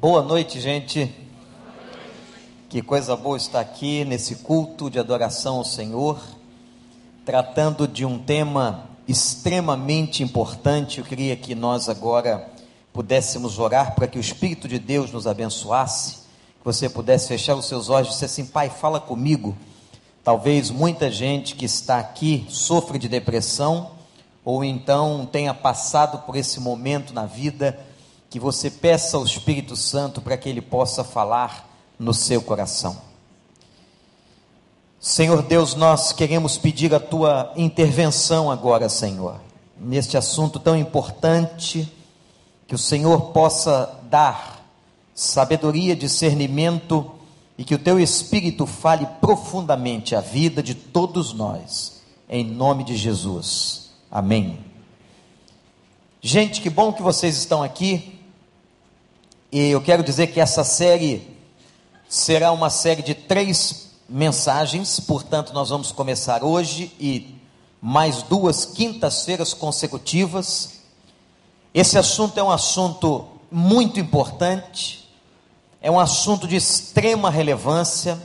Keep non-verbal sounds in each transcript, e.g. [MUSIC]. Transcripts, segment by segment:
Boa noite, gente. Que coisa boa estar aqui nesse culto de adoração ao Senhor, tratando de um tema extremamente importante. Eu queria que nós agora pudéssemos orar para que o Espírito de Deus nos abençoasse, que você pudesse fechar os seus olhos e dizer assim: Pai, fala comigo. Talvez muita gente que está aqui sofra de depressão, ou então tenha passado por esse momento na vida que você peça ao Espírito Santo para que ele possa falar no seu coração. Senhor Deus, nós queremos pedir a tua intervenção agora, Senhor, neste assunto tão importante, que o Senhor possa dar sabedoria, discernimento e que o teu Espírito fale profundamente a vida de todos nós, em nome de Jesus. Amém. Gente, que bom que vocês estão aqui. E eu quero dizer que essa série será uma série de três mensagens, portanto, nós vamos começar hoje e mais duas quintas-feiras consecutivas. Esse assunto é um assunto muito importante, é um assunto de extrema relevância.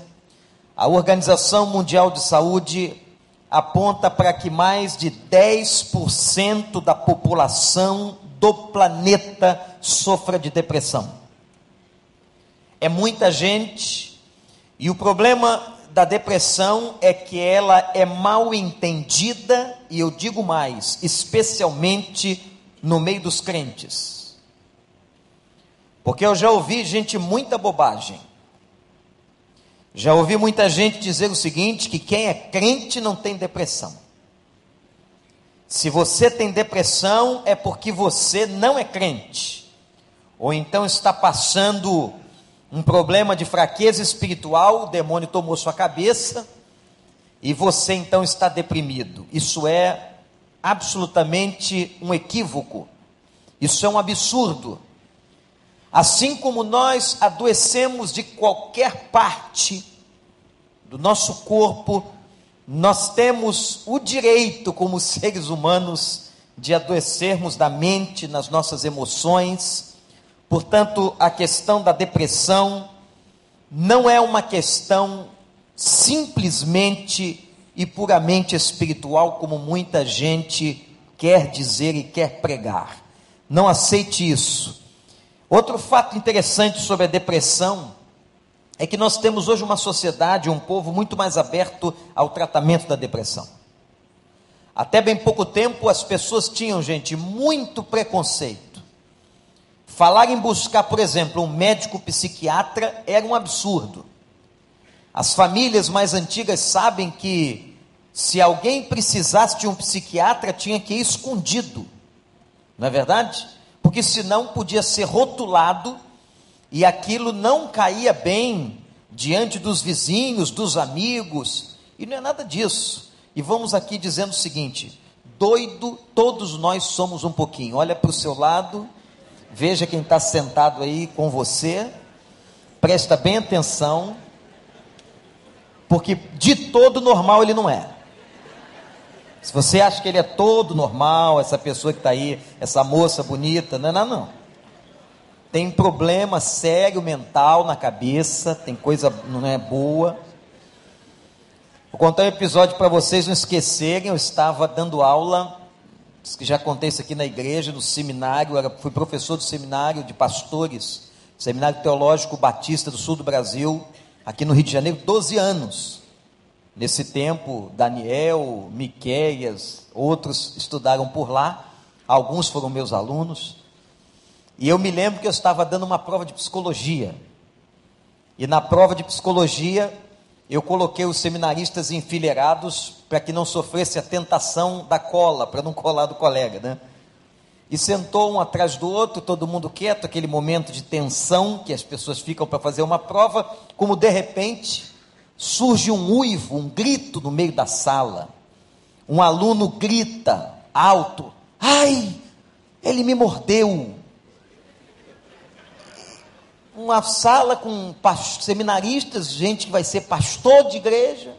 A Organização Mundial de Saúde aponta para que mais de 10% da população do planeta sofra de depressão. É muita gente, e o problema da depressão é que ela é mal entendida, e eu digo mais, especialmente no meio dos crentes. Porque eu já ouvi gente muita bobagem. Já ouvi muita gente dizer o seguinte: que quem é crente não tem depressão. Se você tem depressão, é porque você não é crente, ou então está passando um problema de fraqueza espiritual, o demônio tomou sua cabeça e você então está deprimido. Isso é absolutamente um equívoco, isso é um absurdo. Assim como nós adoecemos de qualquer parte do nosso corpo, nós temos o direito, como seres humanos, de adoecermos da mente, nas nossas emoções. Portanto, a questão da depressão não é uma questão simplesmente e puramente espiritual, como muita gente quer dizer e quer pregar. Não aceite isso. Outro fato interessante sobre a depressão é que nós temos hoje uma sociedade, um povo muito mais aberto ao tratamento da depressão. Até bem pouco tempo as pessoas tinham, gente, muito preconceito. Falar em buscar, por exemplo, um médico psiquiatra era um absurdo. As famílias mais antigas sabem que se alguém precisasse de um psiquiatra, tinha que ir escondido. Não é verdade? Porque senão podia ser rotulado e aquilo não caía bem diante dos vizinhos, dos amigos, e não é nada disso. E vamos aqui dizendo o seguinte: doido, todos nós somos um pouquinho. Olha para o seu lado, veja quem está sentado aí com você, presta bem atenção, porque de todo normal ele não é. Se você acha que ele é todo normal, essa pessoa que está aí, essa moça bonita, não, não, não tem problema sério mental na cabeça, tem coisa não é boa. Vou contar um episódio para vocês não esquecerem. Eu estava dando aula, que já contei isso aqui na igreja, no seminário. Era, fui professor do seminário de pastores, seminário teológico batista do sul do Brasil, aqui no Rio de Janeiro, 12 anos. Nesse tempo, Daniel, Miqueias, outros estudaram por lá. Alguns foram meus alunos. E eu me lembro que eu estava dando uma prova de psicologia. E na prova de psicologia, eu coloquei os seminaristas enfileirados para que não sofresse a tentação da cola, para não colar do colega, né? E sentou um atrás do outro, todo mundo quieto, aquele momento de tensão que as pessoas ficam para fazer uma prova, como de repente surge um uivo, um grito no meio da sala. Um aluno grita alto: Ai, ele me mordeu uma sala com seminaristas, gente que vai ser pastor de igreja.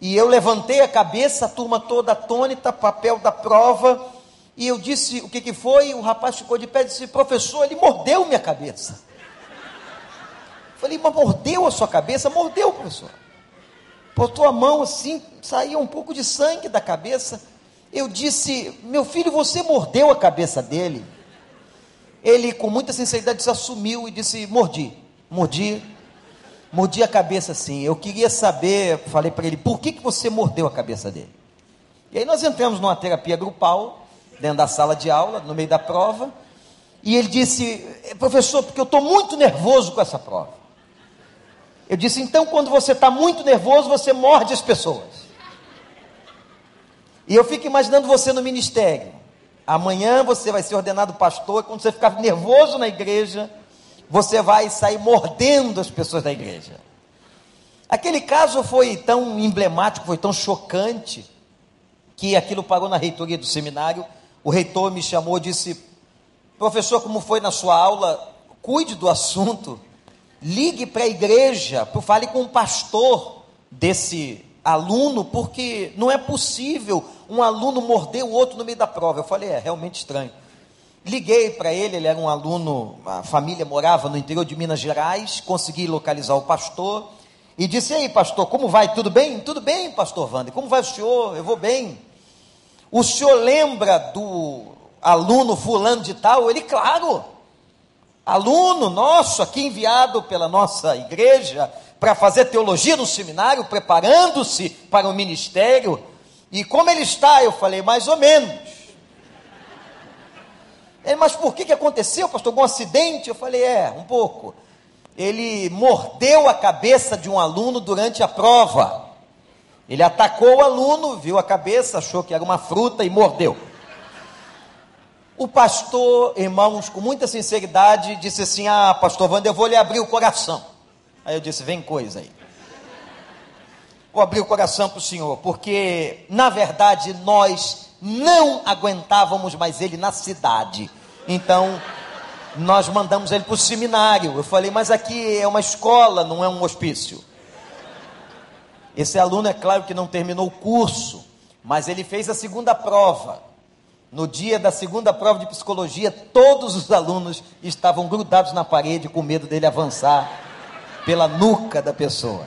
E eu levantei a cabeça, a turma toda atônita, papel da prova. E eu disse: O que, que foi? O rapaz ficou de pé e disse: Professor, ele mordeu minha cabeça. Falei, mas mordeu a sua cabeça? Mordeu, professor. Botou a mão assim, saía um pouco de sangue da cabeça. Eu disse, meu filho, você mordeu a cabeça dele? Ele, com muita sinceridade, se assumiu e disse: mordi, mordi, mordi a cabeça assim. Eu queria saber, falei para ele, por que, que você mordeu a cabeça dele? E aí nós entramos numa terapia grupal, dentro da sala de aula, no meio da prova, e ele disse: professor, porque eu estou muito nervoso com essa prova. Eu disse: então, quando você está muito nervoso, você morde as pessoas. E eu fico imaginando você no ministério. Amanhã você vai ser ordenado pastor, e quando você ficar nervoso na igreja, você vai sair mordendo as pessoas da igreja. Aquele caso foi tão emblemático, foi tão chocante, que aquilo parou na reitoria do seminário. O reitor me chamou e disse: Professor, como foi na sua aula? Cuide do assunto ligue para a igreja, fale com o pastor desse aluno, porque não é possível um aluno morder o outro no meio da prova. Eu falei, é realmente estranho. Liguei para ele, ele era um aluno, a família morava no interior de Minas Gerais, consegui localizar o pastor e disse: Ei, pastor, como vai? Tudo bem? Tudo bem, pastor Wander, como vai o senhor? Eu vou bem. O senhor lembra do aluno fulano de tal? Ele, claro aluno nosso aqui enviado pela nossa igreja para fazer teologia no seminário, preparando-se para o ministério. E como ele está? Eu falei, mais ou menos. Ele, mas por que, que aconteceu, pastor? Algum acidente? Eu falei, é, um pouco. Ele mordeu a cabeça de um aluno durante a prova. Ele atacou o aluno, viu a cabeça, achou que era uma fruta e mordeu. O pastor, irmãos, com muita sinceridade, disse assim: Ah, pastor Wander, eu vou lhe abrir o coração. Aí eu disse: Vem coisa aí. Vou abrir o coração para o senhor, porque, na verdade, nós não aguentávamos mais ele na cidade. Então, nós mandamos ele para o seminário. Eu falei: Mas aqui é uma escola, não é um hospício. Esse aluno, é claro que não terminou o curso, mas ele fez a segunda prova. No dia da segunda prova de psicologia, todos os alunos estavam grudados na parede com medo dele avançar pela nuca da pessoa.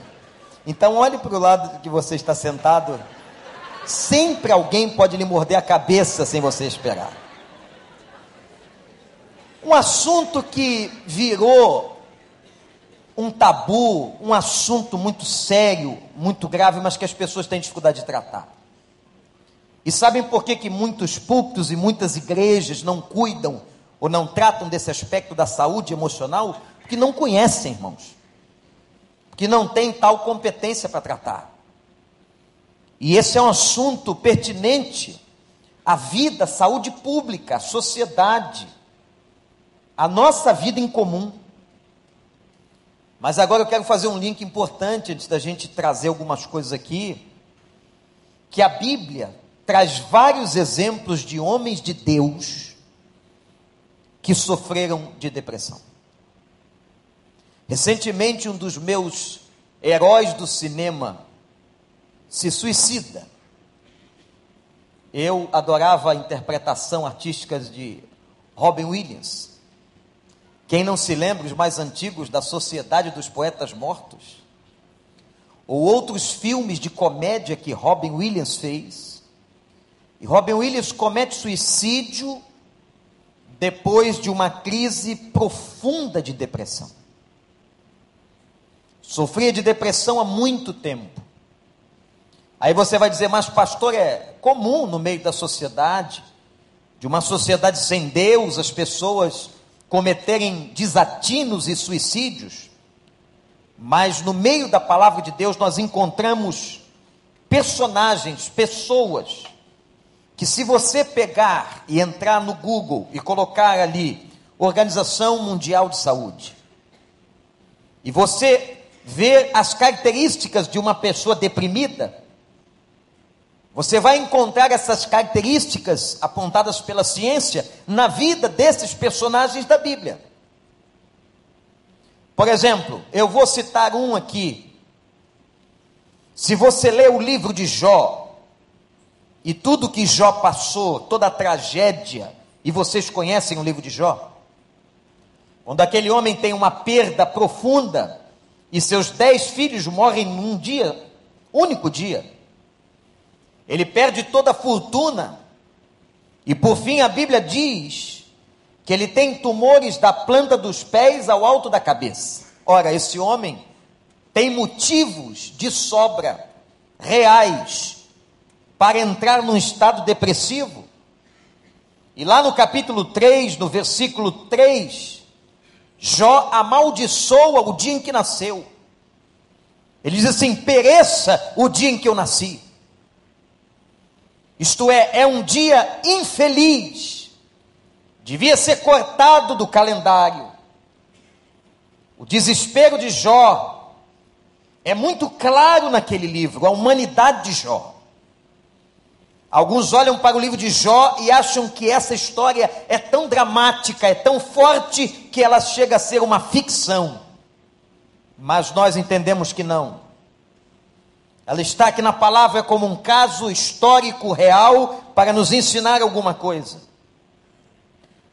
Então, olhe para o lado que você está sentado. Sempre alguém pode lhe morder a cabeça sem você esperar. Um assunto que virou um tabu, um assunto muito sério, muito grave, mas que as pessoas têm dificuldade de tratar. E sabem por que, que muitos púlpitos e muitas igrejas não cuidam ou não tratam desse aspecto da saúde emocional? Porque não conhecem, irmãos. Porque não têm tal competência para tratar. E esse é um assunto pertinente à vida, à saúde pública, à sociedade, à nossa vida em comum. Mas agora eu quero fazer um link importante antes da gente trazer algumas coisas aqui, que a Bíblia traz vários exemplos de homens de Deus que sofreram de depressão. Recentemente, um dos meus heróis do cinema se suicida. Eu adorava a interpretação artística de Robin Williams. Quem não se lembra, os mais antigos da Sociedade dos Poetas Mortos, ou outros filmes de comédia que Robin Williams fez, e Robin Williams comete suicídio depois de uma crise profunda de depressão. Sofria de depressão há muito tempo. Aí você vai dizer, mas pastor, é comum no meio da sociedade, de uma sociedade sem Deus, as pessoas cometerem desatinos e suicídios. Mas no meio da palavra de Deus nós encontramos personagens, pessoas, que se você pegar e entrar no Google e colocar ali Organização Mundial de Saúde, e você ver as características de uma pessoa deprimida, você vai encontrar essas características apontadas pela ciência na vida desses personagens da Bíblia. Por exemplo, eu vou citar um aqui. Se você ler o livro de Jó, e tudo que Jó passou, toda a tragédia, e vocês conhecem o livro de Jó? Quando aquele homem tem uma perda profunda, e seus dez filhos morrem num dia, único dia. Ele perde toda a fortuna, e por fim a Bíblia diz que ele tem tumores da planta dos pés ao alto da cabeça. Ora, esse homem tem motivos de sobra reais para entrar num estado depressivo. E lá no capítulo 3, no versículo 3, Jó amaldiçoa o dia em que nasceu. Ele diz assim: pereça o dia em que eu nasci. Isto é, é um dia infeliz, devia ser cortado do calendário. O desespero de Jó é muito claro naquele livro, a humanidade de Jó. Alguns olham para o livro de Jó e acham que essa história é tão dramática, é tão forte, que ela chega a ser uma ficção. Mas nós entendemos que não. Ela está aqui na palavra como um caso histórico real para nos ensinar alguma coisa.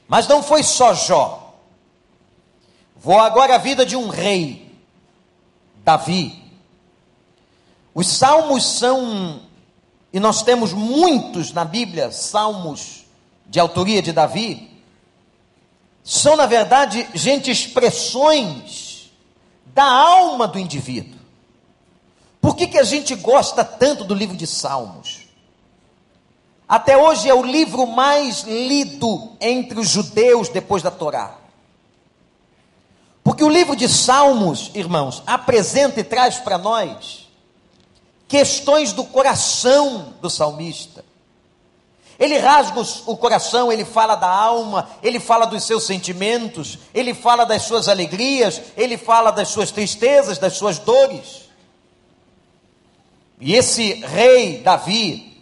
Mas não foi só Jó. Vou agora à vida de um rei, Davi. Os salmos são, e nós temos muitos na Bíblia, salmos de autoria de Davi, são na verdade, gente, expressões da alma do indivíduo. Por que, que a gente gosta tanto do livro de Salmos? Até hoje é o livro mais lido entre os judeus depois da Torá. Porque o livro de Salmos, irmãos, apresenta e traz para nós questões do coração do salmista. Ele rasga o coração, ele fala da alma, ele fala dos seus sentimentos, ele fala das suas alegrias, ele fala das suas tristezas, das suas dores. E esse rei Davi,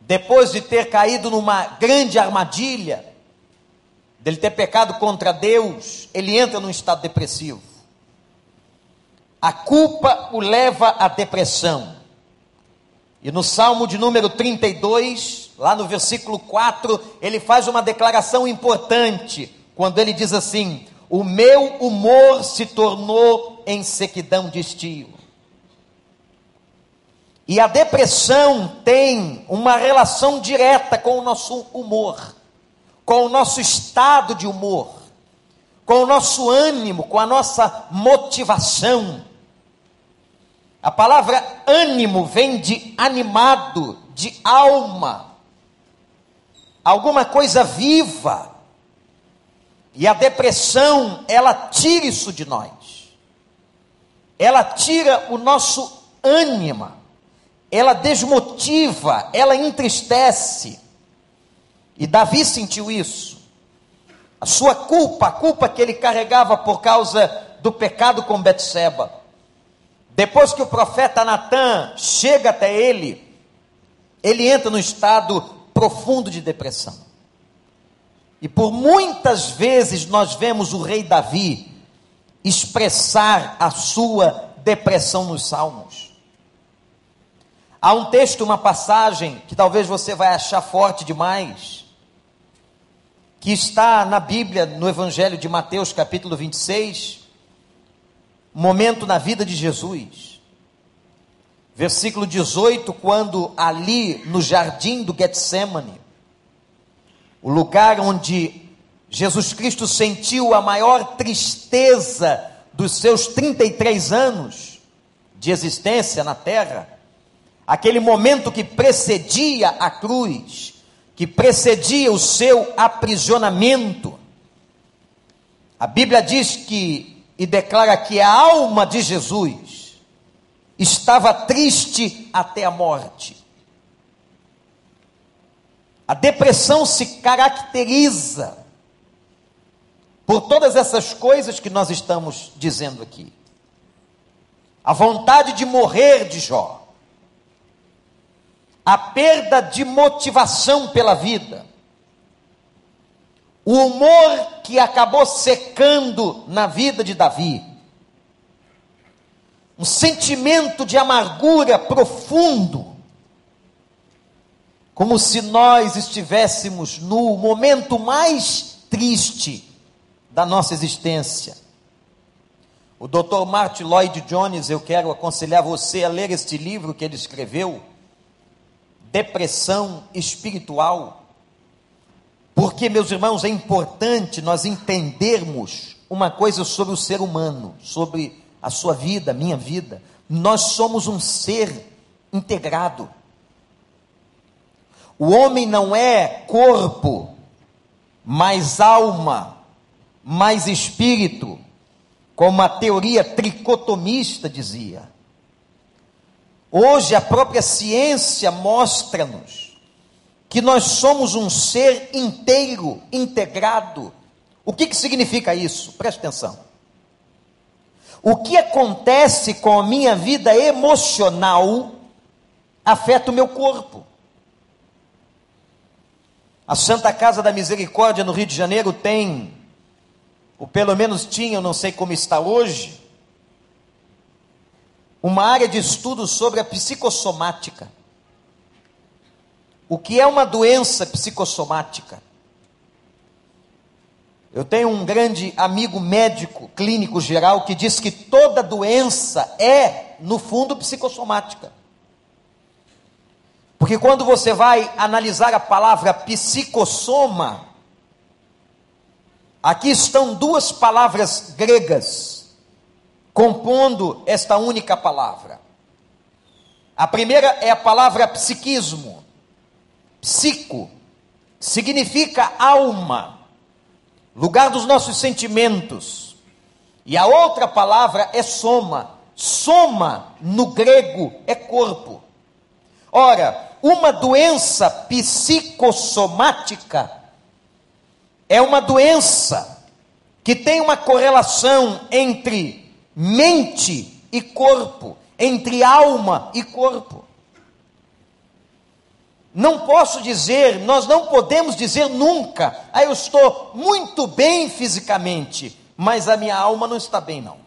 depois de ter caído numa grande armadilha, dele ter pecado contra Deus, ele entra num estado depressivo. A culpa o leva à depressão. E no Salmo de número 32, lá no versículo 4, ele faz uma declaração importante, quando ele diz assim: O meu humor se tornou em sequidão de estio. E a depressão tem uma relação direta com o nosso humor, com o nosso estado de humor, com o nosso ânimo, com a nossa motivação. A palavra ânimo vem de animado, de alma, alguma coisa viva. E a depressão, ela tira isso de nós. Ela tira o nosso ânimo ela desmotiva, ela entristece. E Davi sentiu isso. A sua culpa, a culpa que ele carregava por causa do pecado com Betseba. Depois que o profeta Natan chega até ele, ele entra no estado profundo de depressão. E por muitas vezes nós vemos o rei Davi expressar a sua depressão nos salmos. Há um texto, uma passagem que talvez você vai achar forte demais, que está na Bíblia, no Evangelho de Mateus, capítulo 26, momento na vida de Jesus. Versículo 18, quando ali no jardim do Getsemane, o lugar onde Jesus Cristo sentiu a maior tristeza dos seus 33 anos de existência na terra, aquele momento que precedia a cruz, que precedia o seu aprisionamento. A Bíblia diz que e declara que a alma de Jesus estava triste até a morte. A depressão se caracteriza por todas essas coisas que nós estamos dizendo aqui. A vontade de morrer de Jó a perda de motivação pela vida, o humor que acabou secando na vida de Davi, um sentimento de amargura profundo, como se nós estivéssemos no momento mais triste da nossa existência. O Dr. Martin Lloyd Jones, eu quero aconselhar você a ler este livro que ele escreveu, Depressão Espiritual. Porque, meus irmãos, é importante nós entendermos uma coisa sobre o ser humano, sobre a sua vida, a minha vida. Nós somos um ser integrado. O homem não é corpo, mais alma, mais espírito, como a teoria tricotomista dizia. Hoje a própria ciência mostra-nos que nós somos um ser inteiro, integrado. O que, que significa isso? Preste atenção. O que acontece com a minha vida emocional afeta o meu corpo. A Santa Casa da Misericórdia no Rio de Janeiro tem, ou pelo menos tinha, eu não sei como está hoje, uma área de estudo sobre a psicossomática. O que é uma doença psicossomática? Eu tenho um grande amigo médico, clínico geral, que diz que toda doença é, no fundo, psicossomática. Porque quando você vai analisar a palavra psicossoma, aqui estão duas palavras gregas compondo esta única palavra. A primeira é a palavra psiquismo. Psico significa alma, lugar dos nossos sentimentos. E a outra palavra é soma. Soma no grego é corpo. Ora, uma doença psicossomática é uma doença que tem uma correlação entre mente e corpo, entre alma e corpo. Não posso dizer, nós não podemos dizer nunca, ah, eu estou muito bem fisicamente, mas a minha alma não está bem, não.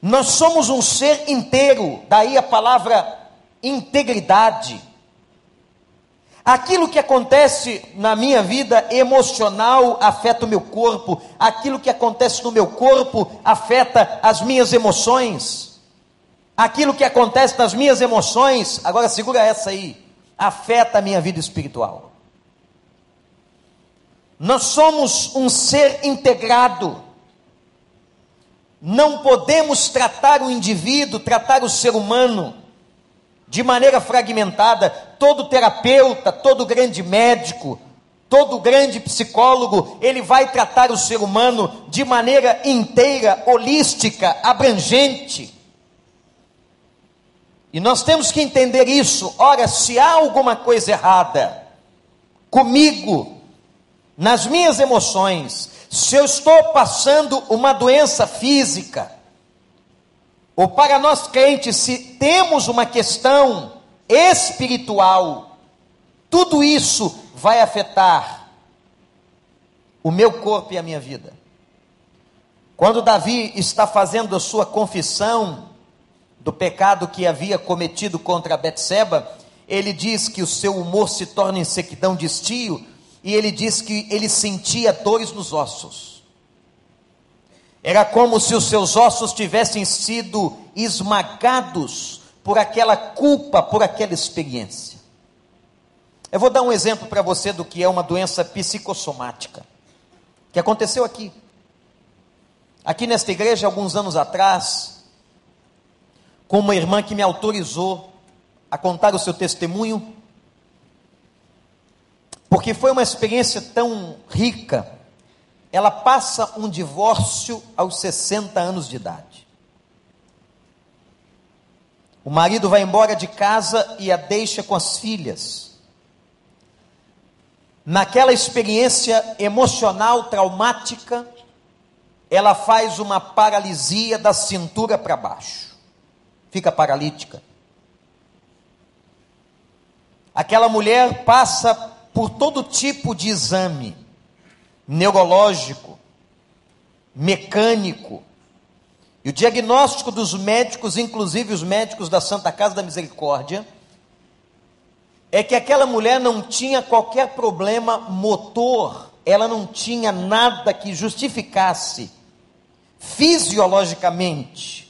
Nós somos um ser inteiro, daí a palavra integridade. Aquilo que acontece na minha vida emocional afeta o meu corpo, aquilo que acontece no meu corpo afeta as minhas emoções. Aquilo que acontece nas minhas emoções, agora segura essa aí, afeta a minha vida espiritual. Nós somos um ser integrado. Não podemos tratar o indivíduo, tratar o ser humano de maneira fragmentada. Todo terapeuta, todo grande médico, todo grande psicólogo, ele vai tratar o ser humano de maneira inteira, holística, abrangente. E nós temos que entender isso. Ora, se há alguma coisa errada comigo, nas minhas emoções, se eu estou passando uma doença física, ou para nós crentes, se temos uma questão espiritual, tudo isso vai afetar o meu corpo e a minha vida. Quando Davi está fazendo a sua confissão do pecado que havia cometido contra Betseba, ele diz que o seu humor se torna em sequidão de estio, e ele diz que ele sentia dores nos ossos. Era como se os seus ossos tivessem sido esmagados por aquela culpa, por aquela experiência. Eu vou dar um exemplo para você do que é uma doença psicossomática, que aconteceu aqui. Aqui nesta igreja, alguns anos atrás, com uma irmã que me autorizou a contar o seu testemunho, porque foi uma experiência tão rica, ela passa um divórcio aos 60 anos de idade. O marido vai embora de casa e a deixa com as filhas. Naquela experiência emocional traumática, ela faz uma paralisia da cintura para baixo. Fica paralítica. Aquela mulher passa por todo tipo de exame neurológico, mecânico. E o diagnóstico dos médicos, inclusive os médicos da Santa Casa da Misericórdia, é que aquela mulher não tinha qualquer problema motor, ela não tinha nada que justificasse fisiologicamente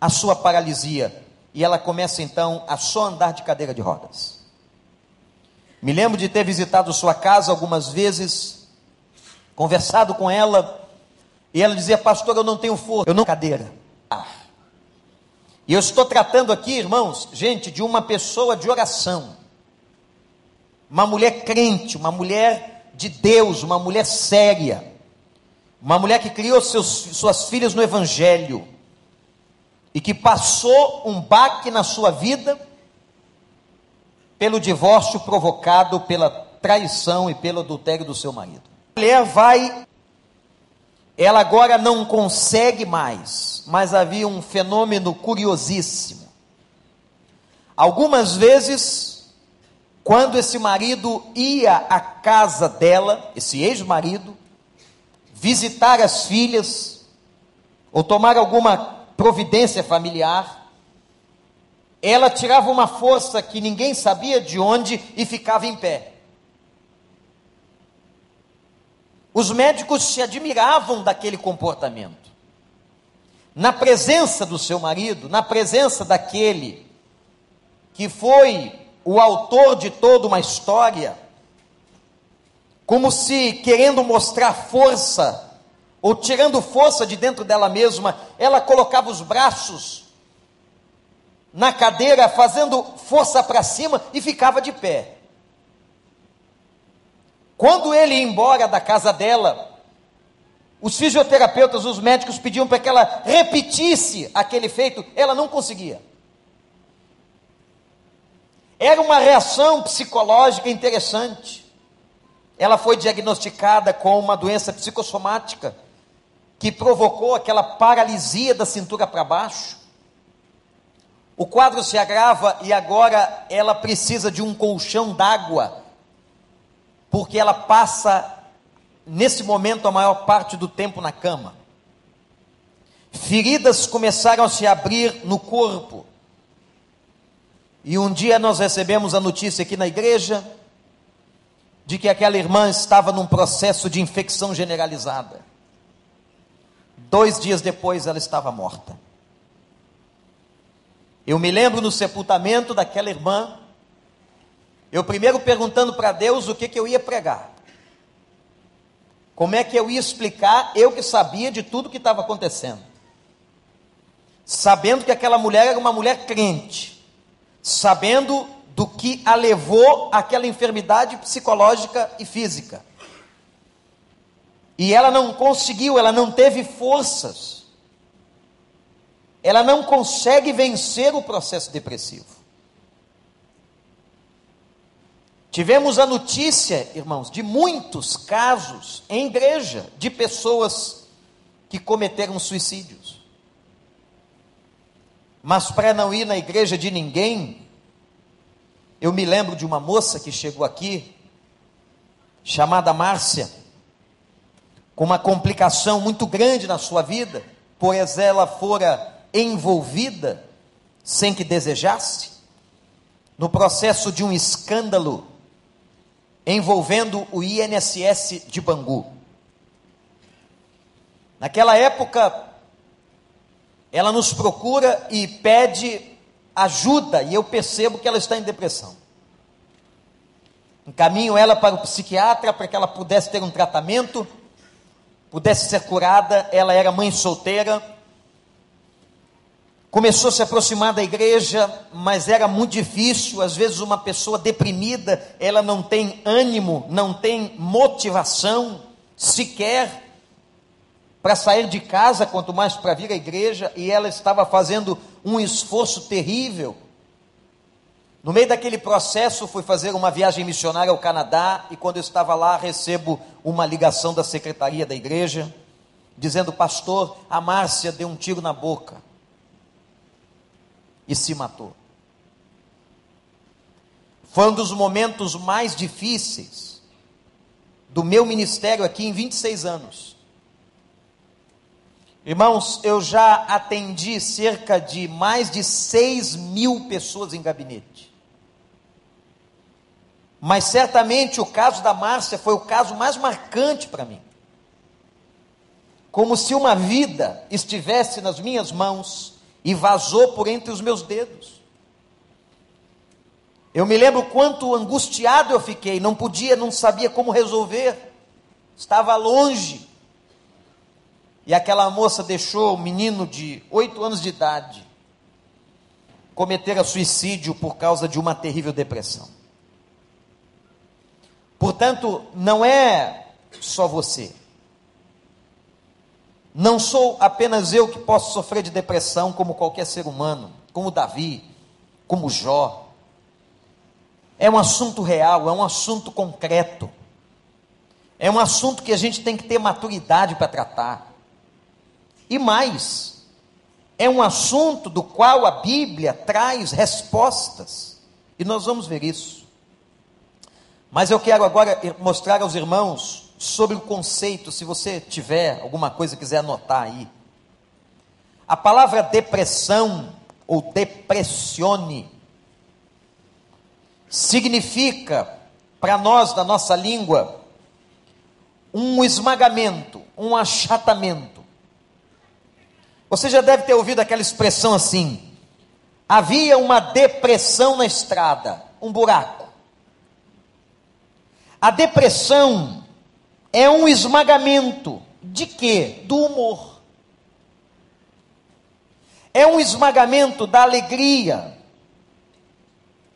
a sua paralisia e ela começa então a só andar de cadeira de rodas. Me lembro de ter visitado sua casa algumas vezes, conversado com ela, e ela dizia: Pastor, eu não tenho força, eu não cadeira. Ah. E eu estou tratando aqui, irmãos, gente, de uma pessoa de oração, uma mulher crente, uma mulher de Deus, uma mulher séria, uma mulher que criou seus, suas filhas no Evangelho e que passou um baque na sua vida pelo divórcio provocado pela traição e pelo adultério do seu marido. A mulher vai, ela agora não consegue mais, mas havia um fenômeno curiosíssimo. Algumas vezes, quando esse marido ia à casa dela, esse ex-marido, visitar as filhas, ou tomar alguma providência familiar, ela tirava uma força que ninguém sabia de onde e ficava em pé. Os médicos se admiravam daquele comportamento. Na presença do seu marido, na presença daquele que foi o autor de toda uma história, como se querendo mostrar força, ou tirando força de dentro dela mesma, ela colocava os braços na cadeira, fazendo força para cima e ficava de pé. Quando ele ia embora da casa dela, os fisioterapeutas, os médicos pediam para que ela repetisse aquele feito, ela não conseguia. Era uma reação psicológica interessante. Ela foi diagnosticada com uma doença psicossomática que provocou aquela paralisia da cintura para baixo. O quadro se agrava e agora ela precisa de um colchão d'água, porque ela passa, nesse momento, a maior parte do tempo na cama. Feridas começaram a se abrir no corpo. E um dia nós recebemos a notícia aqui na igreja de que aquela irmã estava num processo de infecção generalizada. Dois dias depois ela estava morta. Eu me lembro no sepultamento daquela irmã, eu primeiro perguntando para Deus o que, que eu ia pregar. Como é que eu ia explicar, eu que sabia de tudo que estava acontecendo. Sabendo que aquela mulher era uma mulher crente, sabendo do que a levou àquela enfermidade psicológica e física. E ela não conseguiu, ela não teve forças ela não consegue vencer o processo depressivo. Tivemos a notícia, irmãos, de muitos casos em igreja de pessoas que cometeram suicídios. Mas para não ir na igreja de ninguém, eu me lembro de uma moça que chegou aqui, chamada Márcia, com uma complicação muito grande na sua vida, pois ela fora envolvida, sem que desejasse, no processo de um escândalo envolvendo o INSS de Bangu. Naquela época, ela nos procura e pede ajuda, e eu percebo que ela está em depressão. Encaminho ela para o psiquiatra para que ela pudesse ter um tratamento, pudesse ser curada. Ela era mãe solteira, começou a se aproximar da igreja, mas era muito difícil. Às vezes, uma pessoa deprimida, ela não tem ânimo, não tem motivação sequer para sair de casa, quanto mais para vir à igreja, e ela estava fazendo um esforço terrível. No meio daquele processo, fui fazer uma viagem missionária ao Canadá, e quando eu estava lá, recebo uma ligação da secretaria da igreja, dizendo: Pastor, a Márcia deu um tiro na boca e se matou. Foi um dos momentos mais difíceis do meu ministério aqui em 26 anos. Irmãos, eu já atendi cerca de mais de 6 mil pessoas em gabinete. Mas certamente o caso da Márcia foi o caso mais marcante para mim. como se uma vida estivesse nas minhas mãos e vazou por entre os meus dedos. Eu me lembro quanto angustiado eu fiquei, não podia, não sabia como resolver, estava longe. E aquela moça deixou o menino de oito anos de idade cometer suicídio por causa de uma terrível depressão. Portanto, não é só você. Não sou apenas eu que posso sofrer de depressão, como qualquer ser humano, como Davi, como Jó. É um assunto real, é um assunto concreto. É um assunto que a gente tem que ter maturidade para tratar. E mais, é um assunto do qual a Bíblia traz respostas. E nós vamos ver isso. Mas eu quero agora mostrar aos irmãos sobre o conceito, se você tiver alguma coisa quiser anotar aí. A palavra depressão ou depressione significa, para nós, da nossa língua, um esmagamento, um achatamento. Você já deve ter ouvido aquela expressão assim: havia uma depressão na estrada, um buraco. A depressão é um esmagamento de quê? Do humor. É um esmagamento da alegria,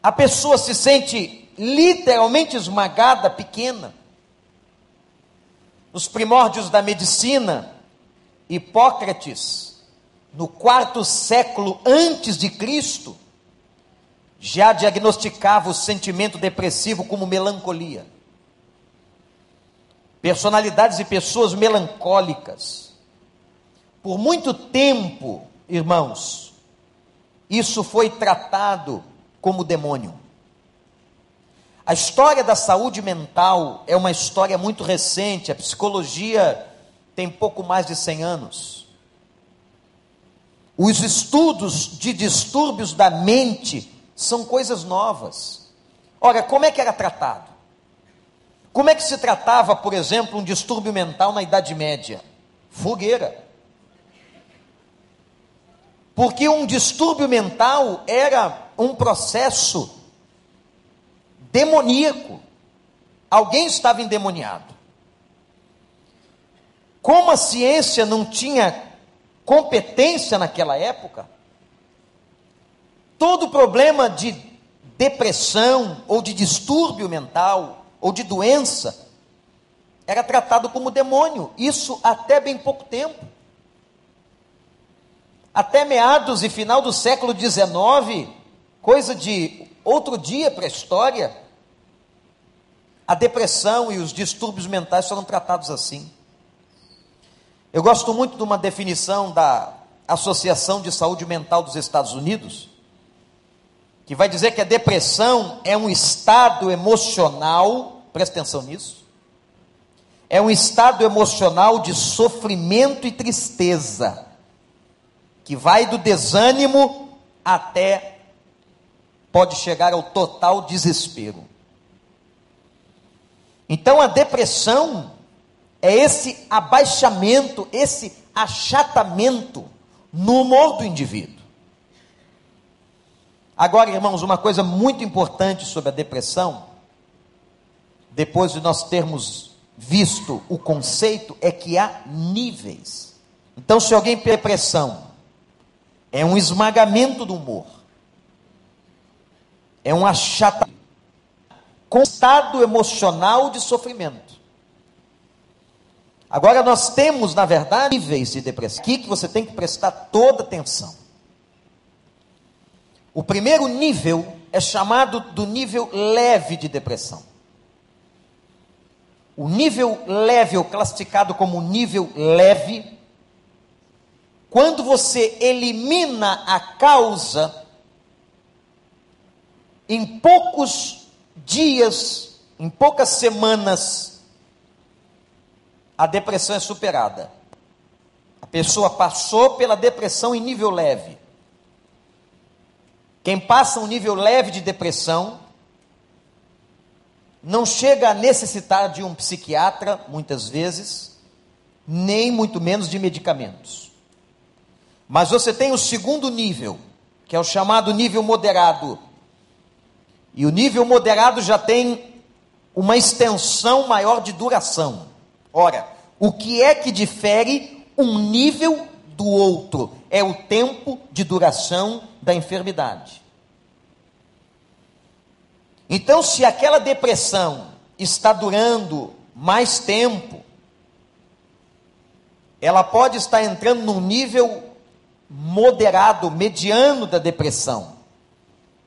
a pessoa se sente literalmente esmagada, pequena. Nos primórdios da medicina, Hipócrates, no quarto século antes de Cristo, já diagnosticava o sentimento depressivo como melancolia. Personalidades e pessoas melancólicas. Por muito tempo, irmãos, isso foi tratado como demônio. A história da saúde mental é uma história muito recente, a psicologia tem pouco mais de 100 anos. Os estudos de distúrbios da mente são coisas novas. Ora, como é que era tratado? Como é que se tratava, por exemplo, um distúrbio mental na Idade Média? Fogueira. Porque um distúrbio mental era um processo demoníaco. Alguém estava endemoniado. Como a ciência não tinha competência naquela época, todo problema de depressão ou de distúrbio mental ou de doença era tratado como demônio. Isso até bem pouco tempo. Até meados e final do século XIX, coisa de outro dia para a história, a depressão e os distúrbios mentais foram tratados assim. Eu gosto muito de uma definição da Associação de Saúde Mental dos Estados Unidos, que vai dizer que a depressão é um estado emocional, presta atenção nisso, é um estado emocional de sofrimento e tristeza, que vai do desânimo até pode chegar ao total desespero. Então a depressão é esse abaixamento, esse achatamento no humor do indivíduo. Agora, irmãos, uma coisa muito importante sobre a depressão, depois de nós termos visto o conceito, é que há níveis. Então, se alguém tem depressão, é um esmagamento do humor é um achatamento, com estado emocional de sofrimento. Agora nós temos, na verdade, níveis de depressão aqui que você tem que prestar toda atenção. O primeiro nível é chamado do nível leve de depressão. O nível leve, ou classificado como nível leve, quando você elimina a causa em poucos dias, em poucas semanas, a depressão é superada. A pessoa passou pela depressão em nível leve. Quem passa um nível leve de depressão não chega a necessitar de um psiquiatra, muitas vezes, nem muito menos de medicamentos. Mas você tem o segundo nível, que é o chamado nível moderado. E o nível moderado já tem uma extensão maior de duração. Ora, o que é que difere um nível do outro? É o tempo de duração da enfermidade. Então, se aquela depressão está durando mais tempo, ela pode estar entrando num nível moderado, mediano da depressão.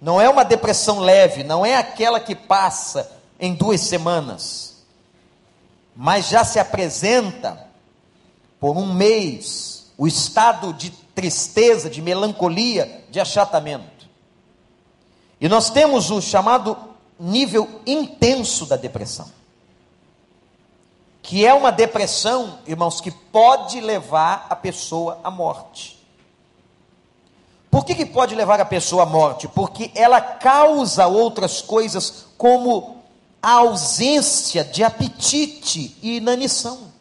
Não é uma depressão leve, não é aquela que passa em duas semanas, mas já se apresenta por um mês o estado de tristeza, de melancolia, de achatamento. E nós temos o chamado nível intenso da depressão. Que é uma depressão, irmãos, que pode levar a pessoa à morte. Por que, que pode levar a pessoa à morte? Porque ela causa outras coisas, como a ausência de apetite e inanição.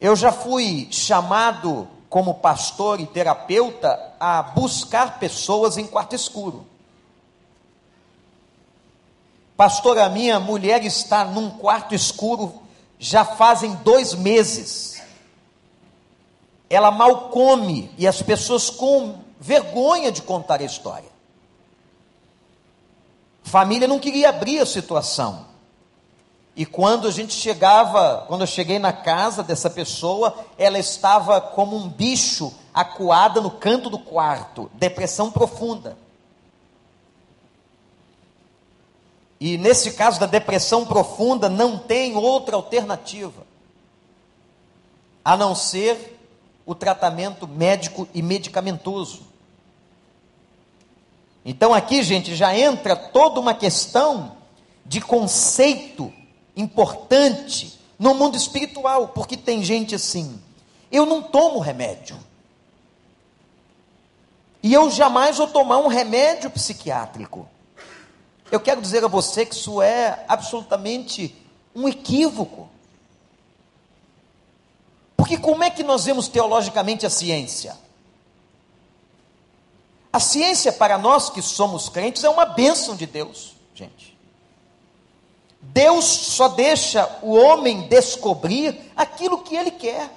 Eu já fui chamado como pastor e terapeuta a buscar pessoas em quarto escuro. Pastor, a minha mulher está num quarto escuro já fazem dois meses. Ela mal come e as pessoas com vergonha de contar a história. Família não queria abrir a situação. E quando a gente chegava, quando eu cheguei na casa dessa pessoa, ela estava como um bicho acuada no canto do quarto, depressão profunda. E nesse caso da depressão profunda, não tem outra alternativa a não ser o tratamento médico e medicamentoso. Então aqui, gente, já entra toda uma questão de conceito importante no mundo espiritual, porque tem gente assim, eu não tomo remédio. E eu jamais vou tomar um remédio psiquiátrico. Eu quero dizer a você que isso é absolutamente um equívoco. Porque como é que nós vemos teologicamente a ciência? A ciência, para nós que somos crentes, é uma bênção de Deus, gente. Deus só deixa o homem descobrir aquilo que ele quer.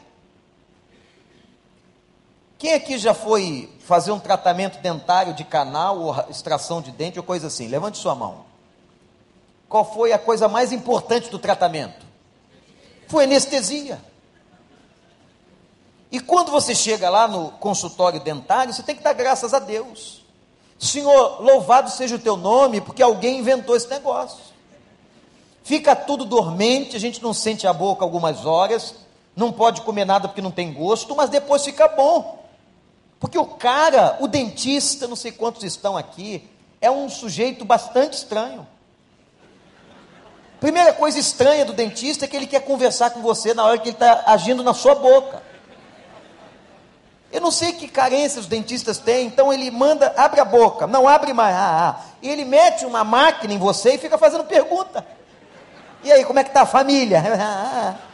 Quem aqui já foi fazer um tratamento dentário de canal, ou extração de dente, ou coisa assim? Levante sua mão. Qual foi a coisa mais importante do tratamento? Foi anestesia. E quando você chega lá no consultório dentário, você tem que dar graças a Deus. Senhor, louvado seja o teu nome, porque alguém inventou esse negócio. Fica tudo dormente, a gente não sente a boca algumas horas, não pode comer nada porque não tem gosto, mas depois fica bom. Porque o cara, o dentista, não sei quantos estão aqui, é um sujeito bastante estranho. Primeira coisa estranha do dentista é que ele quer conversar com você na hora que ele está agindo na sua boca. Eu não sei que carência os dentistas têm, então ele manda, abre a boca, não abre mais, ah, ah. e ele mete uma máquina em você e fica fazendo pergunta. E aí, como é que está a família? [LAUGHS]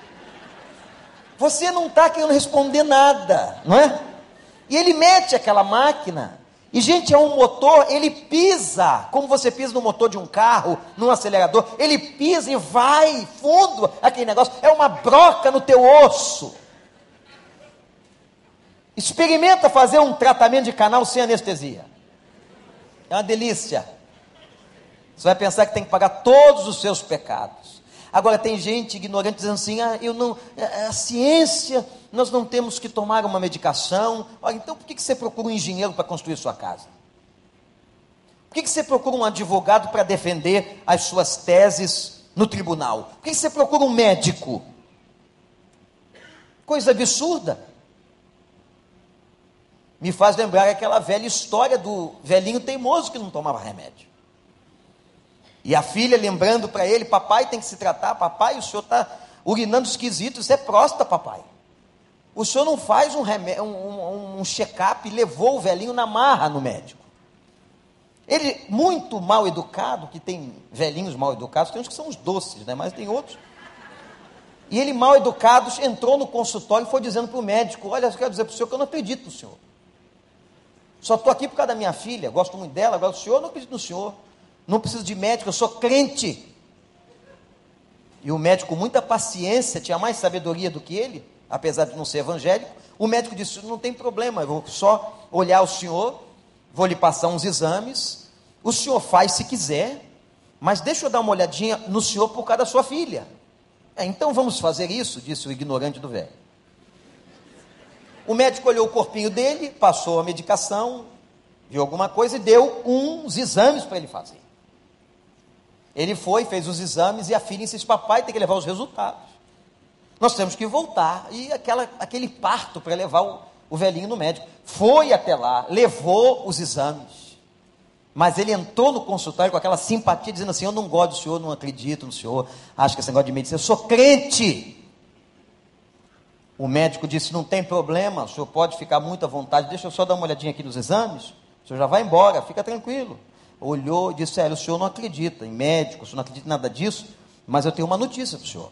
Você não está querendo responder nada, não é? E ele mete aquela máquina. E, gente, é um motor, ele pisa, como você pisa no motor de um carro, num acelerador, ele pisa e vai fundo aquele negócio, é uma broca no teu osso. Experimenta fazer um tratamento de canal sem anestesia. É uma delícia. Você vai pensar que tem que pagar todos os seus pecados. Agora tem gente ignorante dizendo assim: ah, eu não, a ciência nós não temos que tomar uma medicação. Olha, então por que você procura um engenheiro para construir sua casa? Por que você procura um advogado para defender as suas teses no tribunal? Por que você procura um médico? Coisa absurda. Me faz lembrar aquela velha história do velhinho teimoso que não tomava remédio. E a filha lembrando para ele: Papai tem que se tratar, papai, o senhor está urinando esquisito, isso é próstata, papai. O senhor não faz um, um, um, um check-up, levou o velhinho na marra no médico. Ele, muito mal educado, que tem velhinhos mal educados, tem uns que são os doces, né? mas tem outros. E ele, mal educado, entrou no consultório e foi dizendo para o médico: Olha, eu quero dizer para o senhor que eu não acredito no senhor. Só estou aqui por causa da minha filha, gosto muito dela, agora o senhor, não acredito no senhor. Não preciso de médico, eu sou crente. E o médico, com muita paciência, tinha mais sabedoria do que ele, apesar de não ser evangélico. O médico disse: Não tem problema, eu vou só olhar o senhor, vou lhe passar uns exames. O senhor faz se quiser, mas deixa eu dar uma olhadinha no senhor por causa da sua filha. É, então vamos fazer isso, disse o ignorante do velho. O médico olhou o corpinho dele, passou a medicação, viu alguma coisa e deu uns exames para ele fazer. Ele foi, fez os exames e a filha insiste: Papai tem que levar os resultados. Nós temos que voltar. E aquela, aquele parto para levar o, o velhinho no médico. Foi até lá, levou os exames. Mas ele entrou no consultório com aquela simpatia, dizendo assim: Eu não gosto do senhor, não acredito no senhor, acho que esse negócio de medicina, eu sou crente. O médico disse: Não tem problema, o senhor pode ficar muito à vontade, deixa eu só dar uma olhadinha aqui nos exames, o senhor já vai embora, fica tranquilo. Olhou e disse: o senhor não acredita em médico, o senhor não acredita em nada disso, mas eu tenho uma notícia para o senhor.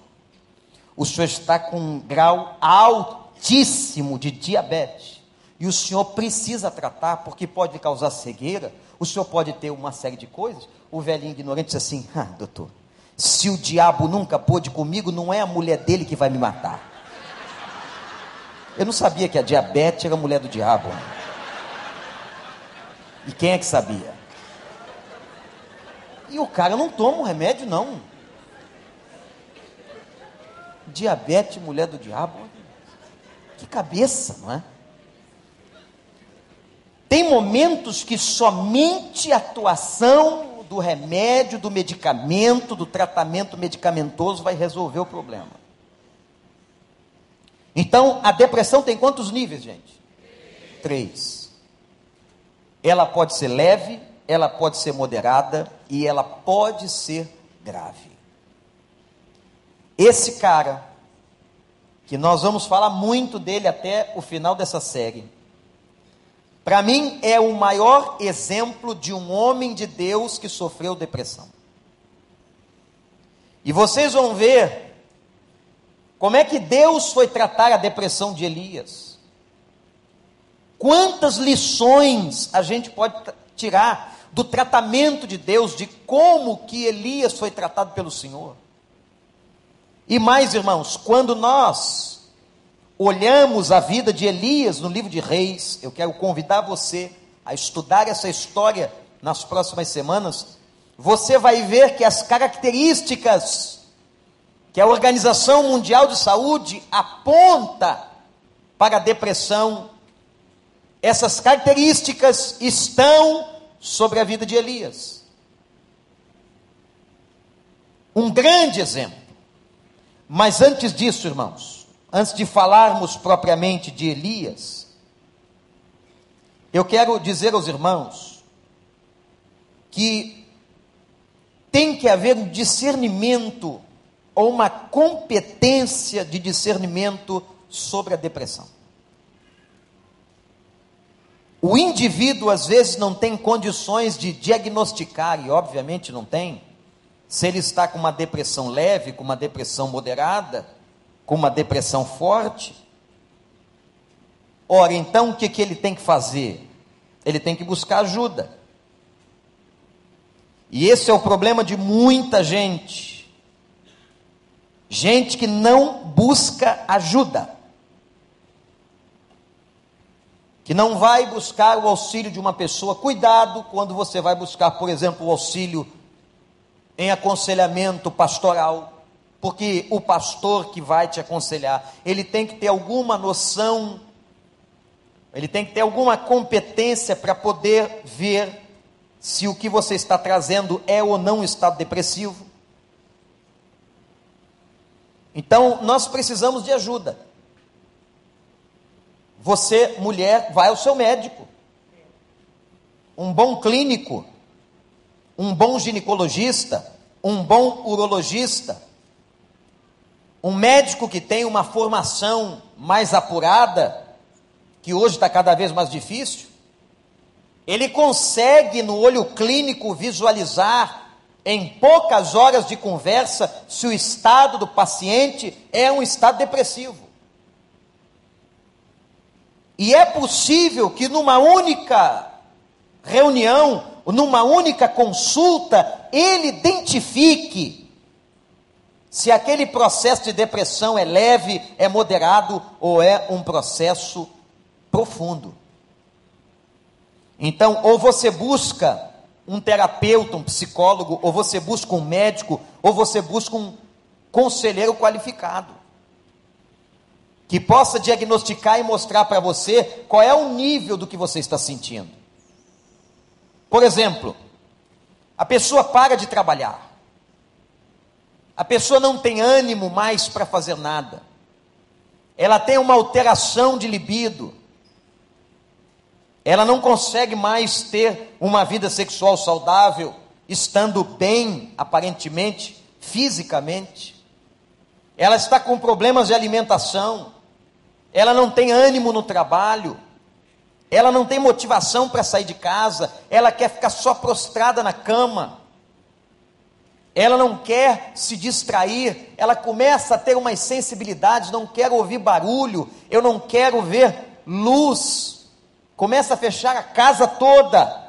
O senhor está com um grau altíssimo de diabetes. E o senhor precisa tratar, porque pode causar cegueira, o senhor pode ter uma série de coisas. O velhinho ignorante disse assim: Ah, doutor, se o diabo nunca pôde comigo, não é a mulher dele que vai me matar. Eu não sabia que a diabetes era a mulher do diabo. E quem é que sabia? E o cara não toma o remédio, não. Diabetes, mulher do diabo. Que cabeça, não é? Tem momentos que somente a atuação do remédio, do medicamento, do tratamento medicamentoso vai resolver o problema. Então, a depressão tem quantos níveis, gente? Três. Ela pode ser leve, ela pode ser moderada e ela pode ser grave. Esse cara, que nós vamos falar muito dele até o final dessa série, para mim é o maior exemplo de um homem de Deus que sofreu depressão. E vocês vão ver como é que Deus foi tratar a depressão de Elias? Quantas lições a gente pode tirar do tratamento de Deus, de como que Elias foi tratado pelo Senhor? E mais, irmãos, quando nós olhamos a vida de Elias no livro de Reis, eu quero convidar você a estudar essa história nas próximas semanas, você vai ver que as características que a Organização Mundial de Saúde aponta para a depressão, essas características estão sobre a vida de Elias. Um grande exemplo. Mas antes disso, irmãos, antes de falarmos propriamente de Elias, eu quero dizer aos irmãos que tem que haver um discernimento ou uma competência de discernimento sobre a depressão. O indivíduo às vezes não tem condições de diagnosticar, e obviamente não tem, se ele está com uma depressão leve, com uma depressão moderada, com uma depressão forte. Ora, então o que, que ele tem que fazer? Ele tem que buscar ajuda. E esse é o problema de muita gente Gente que não busca ajuda. Que não vai buscar o auxílio de uma pessoa. Cuidado quando você vai buscar, por exemplo, o auxílio em aconselhamento pastoral. Porque o pastor que vai te aconselhar, ele tem que ter alguma noção, ele tem que ter alguma competência para poder ver se o que você está trazendo é ou não um estado depressivo. Então, nós precisamos de ajuda. Você, mulher, vai ao seu médico. Um bom clínico, um bom ginecologista, um bom urologista, um médico que tem uma formação mais apurada, que hoje está cada vez mais difícil, ele consegue no olho clínico visualizar em poucas horas de conversa se o estado do paciente é um estado depressivo. E é possível que numa única reunião, numa única consulta, ele identifique se aquele processo de depressão é leve, é moderado ou é um processo profundo. Então, ou você busca um terapeuta, um psicólogo, ou você busca um médico, ou você busca um conselheiro qualificado que possa diagnosticar e mostrar para você qual é o nível do que você está sentindo. Por exemplo, a pessoa para de trabalhar. A pessoa não tem ânimo mais para fazer nada. Ela tem uma alteração de libido. Ela não consegue mais ter uma vida sexual saudável, estando bem, aparentemente, fisicamente. Ela está com problemas de alimentação. Ela não tem ânimo no trabalho. Ela não tem motivação para sair de casa. Ela quer ficar só prostrada na cama ela não quer se distrair, ela começa a ter umas sensibilidades, não quero ouvir barulho, eu não quero ver luz, começa a fechar a casa toda.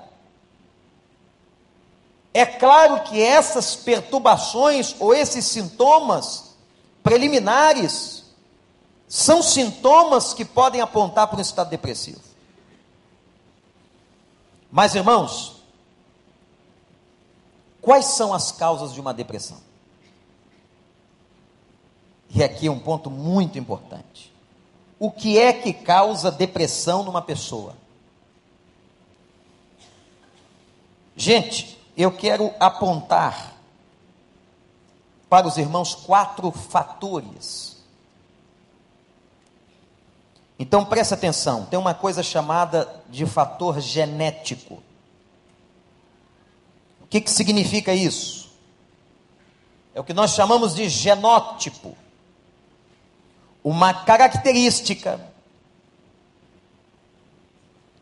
É claro que essas perturbações ou esses sintomas preliminares são sintomas que podem apontar para um estado depressivo. Mas, irmãos, Quais são as causas de uma depressão? E aqui é um ponto muito importante. O que é que causa depressão numa pessoa? Gente, eu quero apontar para os irmãos quatro fatores. Então preste atenção, tem uma coisa chamada de fator genético. O que, que significa isso? É o que nós chamamos de genótipo. Uma característica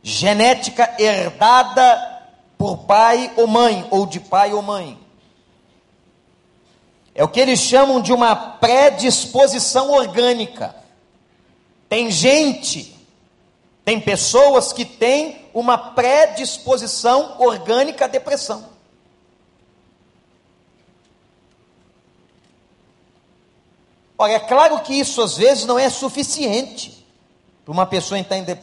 genética herdada por pai ou mãe, ou de pai ou mãe. É o que eles chamam de uma predisposição orgânica. Tem gente, tem pessoas que têm uma predisposição orgânica à depressão. Ora, é claro que isso às vezes não é suficiente para uma pessoa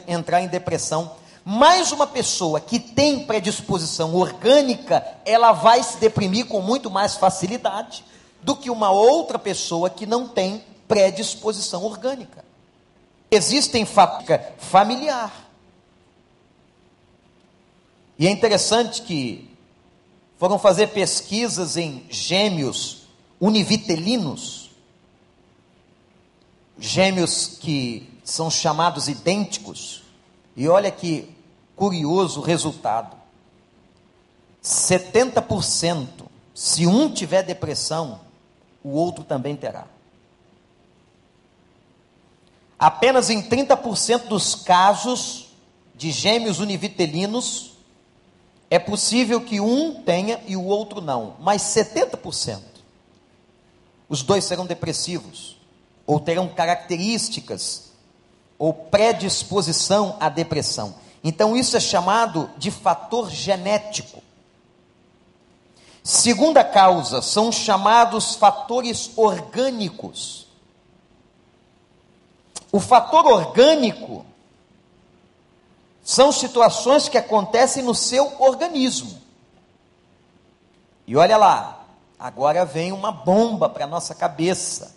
entrar em depressão, mas uma pessoa que tem predisposição orgânica, ela vai se deprimir com muito mais facilidade do que uma outra pessoa que não tem predisposição orgânica. Existem fatores familiar. E é interessante que foram fazer pesquisas em gêmeos univitelinos gêmeos que são chamados idênticos, e olha que curioso resultado: 70%, se um tiver depressão, o outro também terá. Apenas em 30% dos casos de gêmeos univitelinos é possível que um tenha e o outro não, mas 70%. Os dois serão depressivos ou terão características ou predisposição à depressão. Então, isso é chamado de fator genético. Segunda causa são chamados fatores orgânicos. O fator orgânico são situações que acontecem no seu organismo. E olha lá, agora vem uma bomba para a nossa cabeça.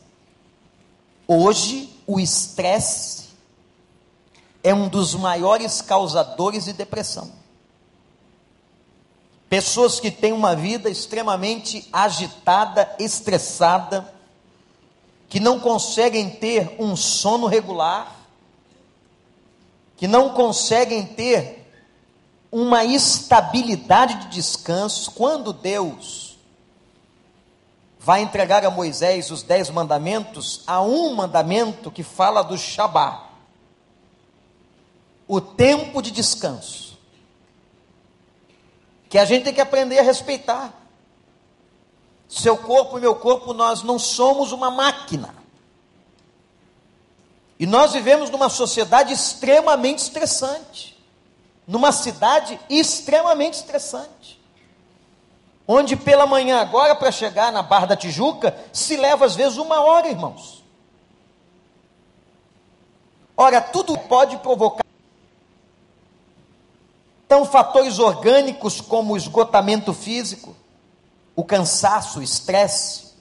Hoje, o estresse é um dos maiores causadores de depressão. Pessoas que têm uma vida extremamente agitada, estressada, que não conseguem ter um sono regular, que não conseguem ter uma estabilidade de descanso, quando Deus vai entregar a Moisés os dez mandamentos, há um mandamento que fala do Shabá, o tempo de descanso, que a gente tem que aprender a respeitar. Seu corpo e meu corpo, nós não somos uma máquina. E nós vivemos numa sociedade extremamente estressante, numa cidade extremamente estressante, onde pela manhã, agora para chegar na Barra da Tijuca, se leva às vezes uma hora, irmãos. Ora, tudo pode provocar. Então, fatores orgânicos como esgotamento físico, o cansaço, o estresse,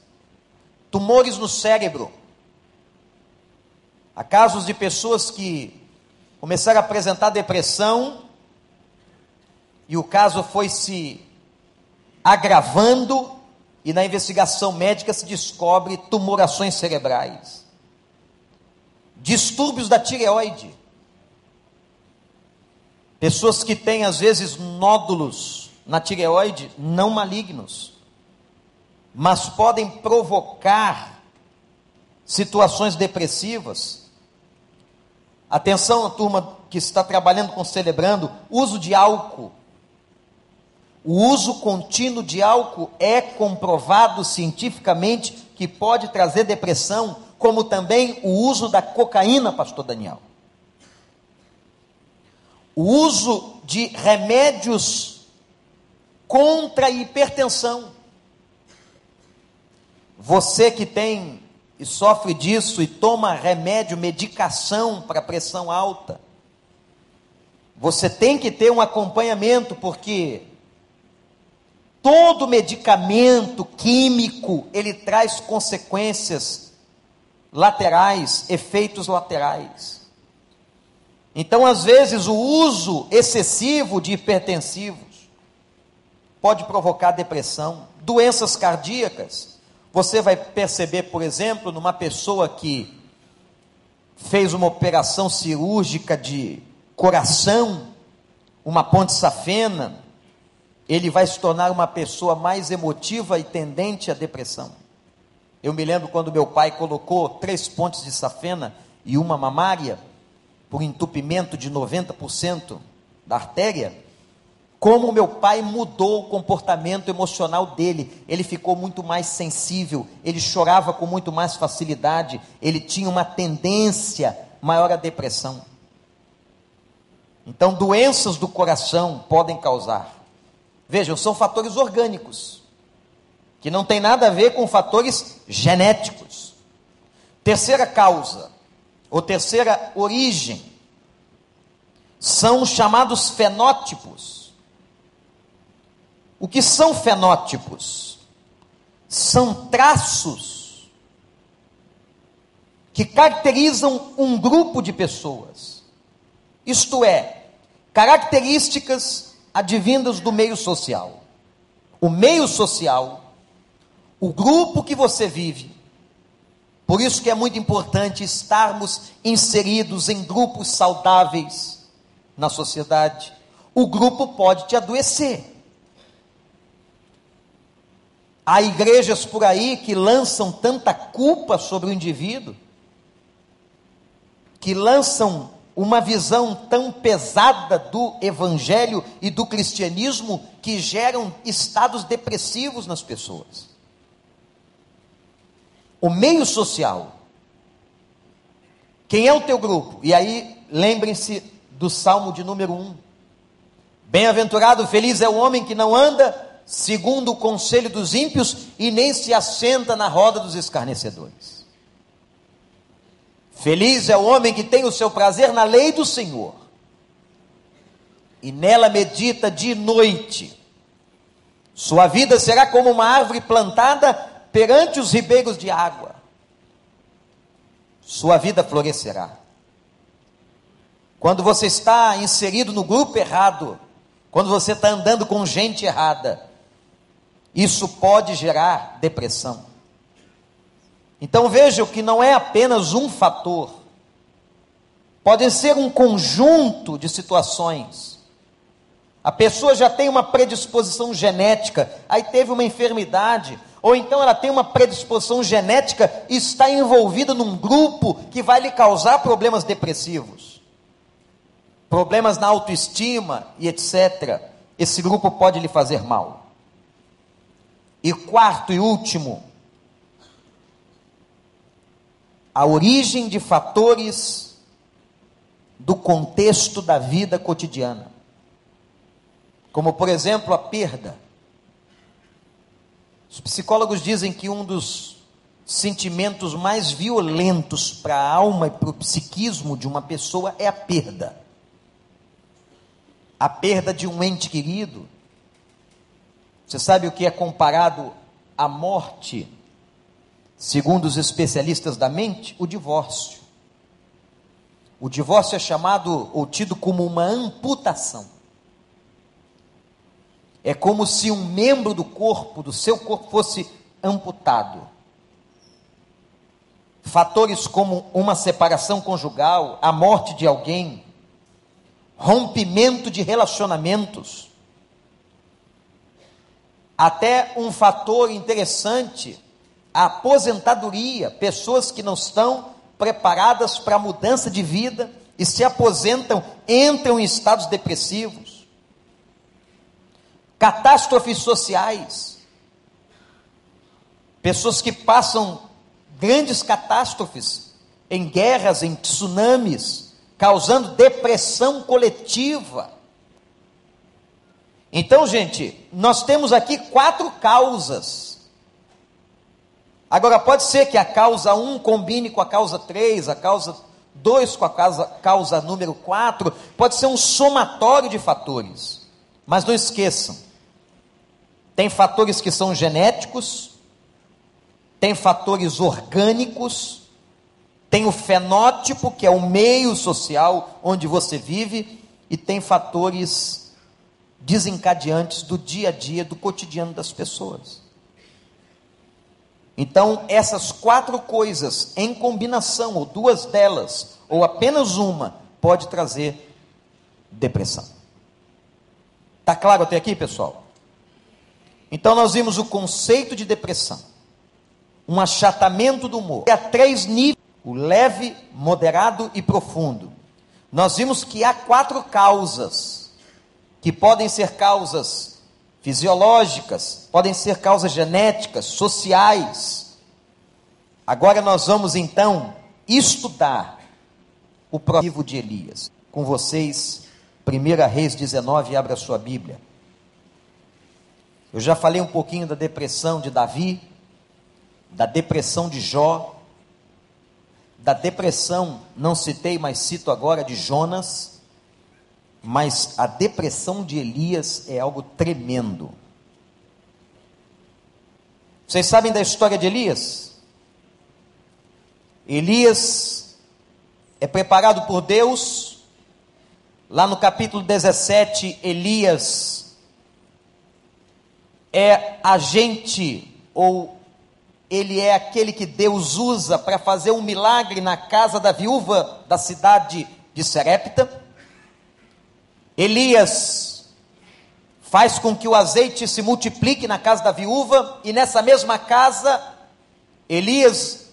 tumores no cérebro, Há casos de pessoas que começaram a apresentar depressão e o caso foi se agravando e na investigação médica se descobre tumorações cerebrais, distúrbios da tireoide, pessoas que têm às vezes nódulos na tireoide não malignos, mas podem provocar situações depressivas Atenção, turma que está trabalhando com celebrando, uso de álcool. O uso contínuo de álcool é comprovado cientificamente que pode trazer depressão, como também o uso da cocaína, pastor Daniel. O uso de remédios contra a hipertensão. Você que tem e sofre disso e toma remédio, medicação para pressão alta, você tem que ter um acompanhamento, porque todo medicamento químico, ele traz consequências laterais, efeitos laterais. Então, às vezes, o uso excessivo de hipertensivos pode provocar depressão, doenças cardíacas, você vai perceber, por exemplo, numa pessoa que fez uma operação cirúrgica de coração, uma ponte safena, ele vai se tornar uma pessoa mais emotiva e tendente à depressão. Eu me lembro quando meu pai colocou três pontes de safena e uma mamária, por entupimento de 90% da artéria, como meu pai mudou o comportamento emocional dele. Ele ficou muito mais sensível, ele chorava com muito mais facilidade, ele tinha uma tendência maior à depressão. Então, doenças do coração podem causar. Vejam, são fatores orgânicos, que não tem nada a ver com fatores genéticos. Terceira causa, ou terceira origem, são os chamados fenótipos o que são fenótipos? São traços que caracterizam um grupo de pessoas. Isto é, características advindas do meio social. O meio social, o grupo que você vive. Por isso que é muito importante estarmos inseridos em grupos saudáveis na sociedade. O grupo pode te adoecer. Há igrejas por aí que lançam tanta culpa sobre o indivíduo, que lançam uma visão tão pesada do evangelho e do cristianismo que geram estados depressivos nas pessoas. O meio social. Quem é o teu grupo? E aí, lembrem-se do Salmo de número 1. Bem-aventurado, feliz é o homem que não anda segundo o conselho dos ímpios, e nem se assenta na roda dos escarnecedores. Feliz é o homem que tem o seu prazer na lei do Senhor, e nela medita de noite. Sua vida será como uma árvore plantada perante os ribeiros de água. Sua vida florescerá. Quando você está inserido no grupo errado, quando você está andando com gente errada, isso pode gerar depressão. Então vejam que não é apenas um fator, podem ser um conjunto de situações. A pessoa já tem uma predisposição genética, aí teve uma enfermidade, ou então ela tem uma predisposição genética e está envolvida num grupo que vai lhe causar problemas depressivos, problemas na autoestima e etc. Esse grupo pode lhe fazer mal. E quarto e último, a origem de fatores do contexto da vida cotidiana. Como, por exemplo, a perda. Os psicólogos dizem que um dos sentimentos mais violentos para a alma e para o psiquismo de uma pessoa é a perda. A perda de um ente querido. Você sabe o que é comparado à morte, segundo os especialistas da mente? O divórcio. O divórcio é chamado ou tido como uma amputação. É como se um membro do corpo, do seu corpo, fosse amputado. Fatores como uma separação conjugal, a morte de alguém, rompimento de relacionamentos, até um fator interessante, a aposentadoria, pessoas que não estão preparadas para a mudança de vida e se aposentam, entram em estados depressivos. Catástrofes sociais. Pessoas que passam grandes catástrofes em guerras, em tsunamis, causando depressão coletiva. Então, gente, nós temos aqui quatro causas Agora, pode ser que a causa 1 combine com a causa 3, a causa 2 com a causa, causa número 4, pode ser um somatório de fatores. Mas não esqueçam, tem fatores que são genéticos, tem fatores orgânicos, tem o fenótipo, que é o meio social onde você vive, e tem fatores desencadeantes do dia a dia, do cotidiano das pessoas. Então, essas quatro coisas em combinação, ou duas delas, ou apenas uma, pode trazer depressão. Está claro até aqui, pessoal? Então, nós vimos o conceito de depressão, um achatamento do humor. Há três níveis: o leve, moderado e profundo. Nós vimos que há quatro causas, que podem ser causas fisiológicas, podem ser causas genéticas, sociais. Agora nós vamos então estudar o próprio de Elias. Com vocês, 1 Reis 19, abra a sua Bíblia. Eu já falei um pouquinho da depressão de Davi, da depressão de Jó, da depressão, não citei, mas cito agora, de Jonas mas a depressão de Elias é algo tremendo. Vocês sabem da história de Elias? Elias é preparado por Deus. Lá no capítulo 17, Elias é agente ou ele é aquele que Deus usa para fazer um milagre na casa da viúva da cidade de Serepta. Elias faz com que o azeite se multiplique na casa da viúva, e nessa mesma casa, Elias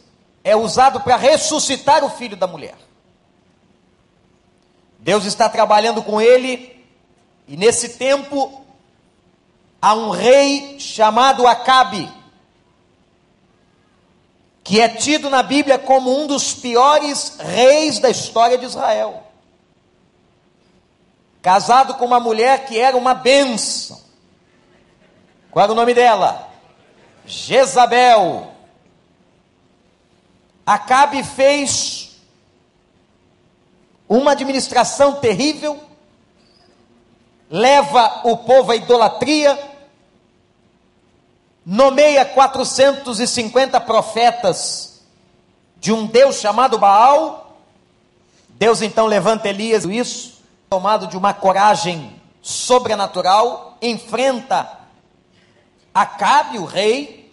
é usado para ressuscitar o filho da mulher. Deus está trabalhando com ele, e nesse tempo há um rei chamado Acabe, que é tido na Bíblia como um dos piores reis da história de Israel casado com uma mulher que era uma bênção. Qual era o nome dela? Jezabel. Acabe fez uma administração terrível, leva o povo à idolatria, nomeia 450 profetas de um Deus chamado Baal. Deus então levanta Elias, isso, tomado de uma coragem sobrenatural, enfrenta Acabe, o rei,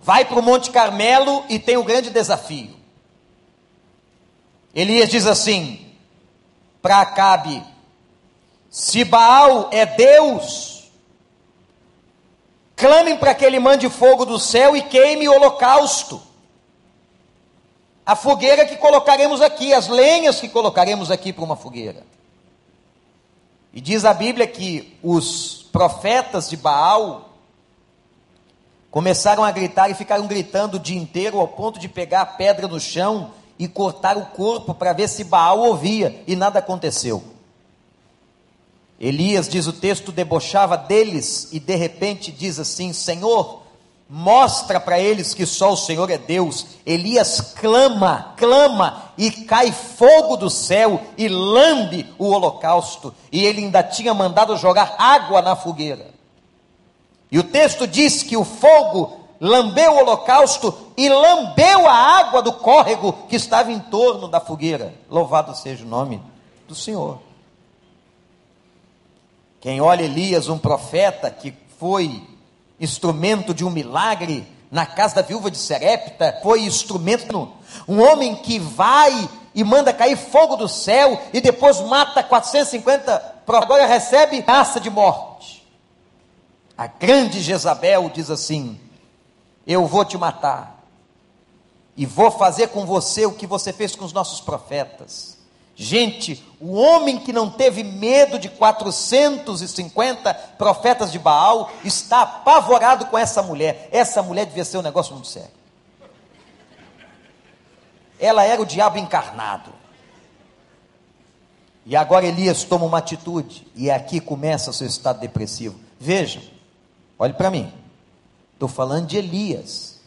vai para o Monte Carmelo e tem um grande desafio. Elias diz assim para Acabe: se Baal é Deus, clamem para que ele mande fogo do céu e queime o holocausto a fogueira que colocaremos aqui, as lenhas que colocaremos aqui para uma fogueira. E diz a Bíblia que os profetas de Baal Começaram a gritar e ficaram gritando o dia inteiro ao ponto de pegar a pedra no chão e cortar o corpo para ver se Baal ouvia, e nada aconteceu. Elias, diz o texto, debochava deles e de repente diz assim: Senhor, mostra para eles que só o Senhor é Deus. Elias clama, clama e cai fogo do céu e lambe o holocausto. E ele ainda tinha mandado jogar água na fogueira. E o texto diz que o fogo lambeu o holocausto e lambeu a água do córrego que estava em torno da fogueira. Louvado seja o nome do Senhor. Quem olha Elias, um profeta que foi instrumento de um milagre na casa da viúva de Serepta, foi instrumento, um homem que vai e manda cair fogo do céu e depois mata 450, agora recebe ameaça de morte. A grande Jezabel diz assim: Eu vou te matar e vou fazer com você o que você fez com os nossos profetas. Gente, o homem que não teve medo de 450 profetas de Baal está apavorado com essa mulher. Essa mulher devia ser um negócio muito sério. Ela era o diabo encarnado. E agora Elias toma uma atitude, e aqui começa o seu estado depressivo. Vejam, olhe para mim. Estou falando de Elias.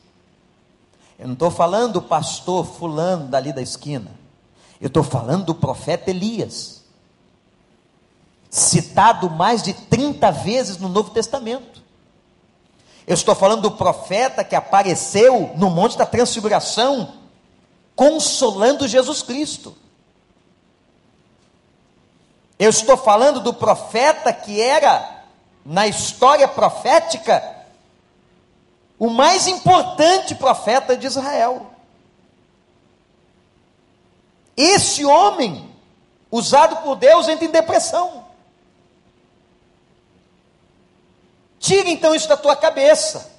Eu não estou falando do pastor fulano dali da esquina. Eu estou falando do profeta Elias, citado mais de 30 vezes no Novo Testamento. Eu estou falando do profeta que apareceu no Monte da Transfiguração, consolando Jesus Cristo. Eu estou falando do profeta que era, na história profética, o mais importante profeta de Israel. Esse homem, usado por Deus, entra em depressão. Tira então isso da tua cabeça.